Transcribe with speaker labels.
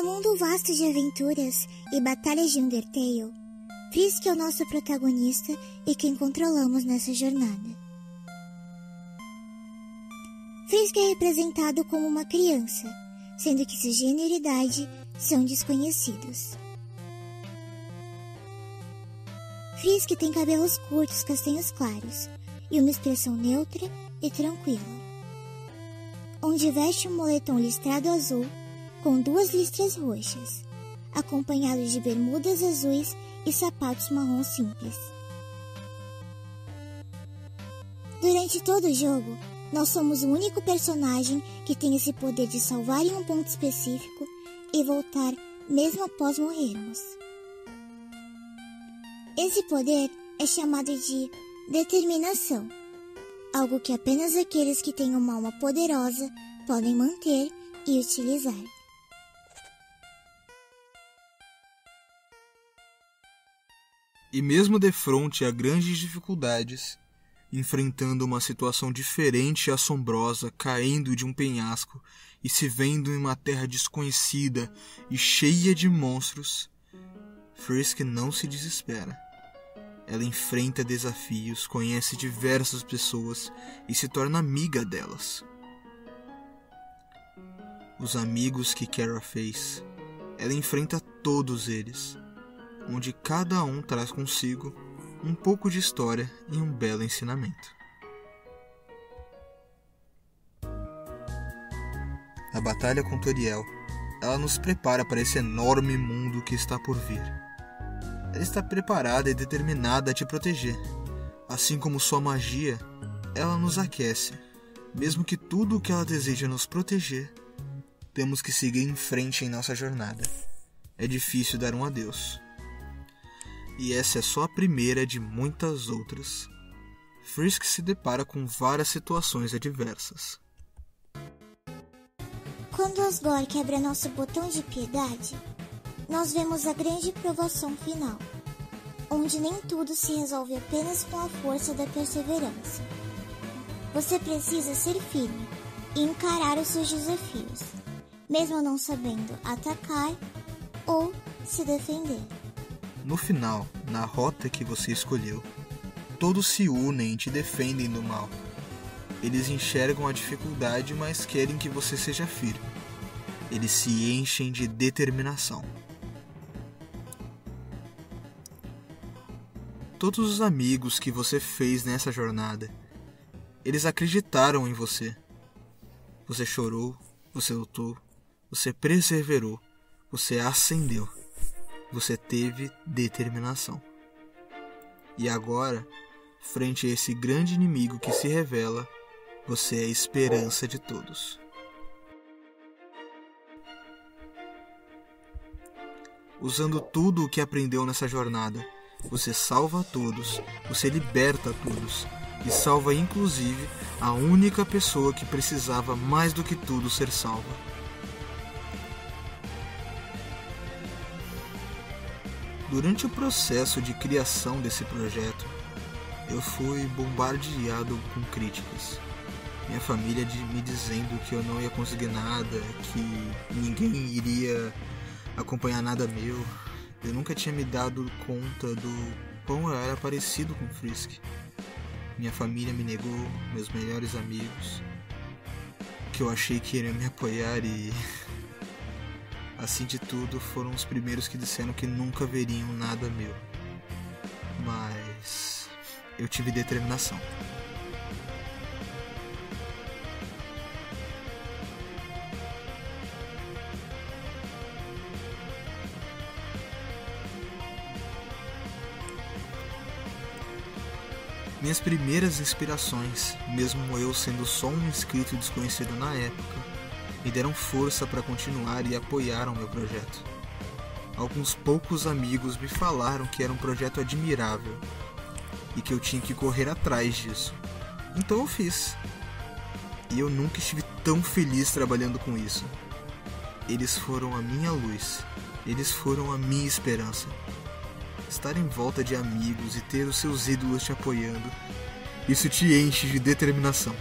Speaker 1: No mundo vasto de aventuras e batalhas de Undertale, Frisk é o nosso protagonista e quem controlamos nessa jornada. Frisk é representado como uma criança, sendo que seu gênero e idade são desconhecidos. Frisk tem cabelos curtos castanhos claros e uma expressão neutra e tranquila, onde veste um moletom listrado azul com duas listras roxas, acompanhado de bermudas azuis e sapatos marrom simples. Durante todo o jogo, nós somos o único personagem que tem esse poder de salvar em um ponto específico e voltar mesmo após morrermos. Esse poder é chamado de determinação, algo que apenas aqueles que têm uma alma poderosa podem manter e utilizar.
Speaker 2: E mesmo de frente a grandes dificuldades, enfrentando uma situação diferente e assombrosa, caindo de um penhasco e se vendo em uma terra desconhecida e cheia de monstros, Frisk não se desespera. Ela enfrenta desafios, conhece diversas pessoas e se torna amiga delas. Os amigos que Kara fez, ela enfrenta todos eles onde cada um traz consigo um pouco de história e um belo ensinamento. A batalha com Toriel, ela nos prepara para esse enorme mundo que está por vir. Ela está preparada e determinada a te proteger. Assim como sua magia, ela nos aquece. Mesmo que tudo o que ela deseja nos proteger, temos que seguir em frente em nossa jornada. É difícil dar um adeus, e essa é só a primeira de muitas outras. Frisk se depara com várias situações adversas.
Speaker 1: Quando Osgore quebra nosso botão de piedade, nós vemos a grande provação final, onde nem tudo se resolve apenas com a força da perseverança. Você precisa ser firme e encarar os seus desafios, mesmo não sabendo atacar ou se defender.
Speaker 2: No final, na rota que você escolheu, todos se unem e te defendem do mal. Eles enxergam a dificuldade, mas querem que você seja firme. Eles se enchem de determinação. Todos os amigos que você fez nessa jornada, eles acreditaram em você. Você chorou, você lutou, você perseverou, você ascendeu você teve determinação. E agora, frente a esse grande inimigo que se revela, você é a esperança de todos. Usando tudo o que aprendeu nessa jornada, você salva a todos, você liberta a todos e salva inclusive a única pessoa que precisava mais do que tudo ser salva. Durante o processo de criação desse projeto, eu fui bombardeado com críticas. Minha família me dizendo que eu não ia conseguir nada, que ninguém iria acompanhar nada meu. Eu nunca tinha me dado conta do quão eu era parecido com Frisk. Minha família me negou, meus melhores amigos, que eu achei que iriam me apoiar e Assim de tudo, foram os primeiros que disseram que nunca veriam nada meu. Mas eu tive determinação. Minhas primeiras inspirações, mesmo eu sendo só um inscrito desconhecido na época, me deram força para continuar e apoiaram meu projeto. Alguns poucos amigos me falaram que era um projeto admirável e que eu tinha que correr atrás disso. Então eu fiz. E eu nunca estive tão feliz trabalhando com isso. Eles foram a minha luz, eles foram a minha esperança. Estar em volta de amigos e ter os seus ídolos te apoiando, isso te enche de determinação.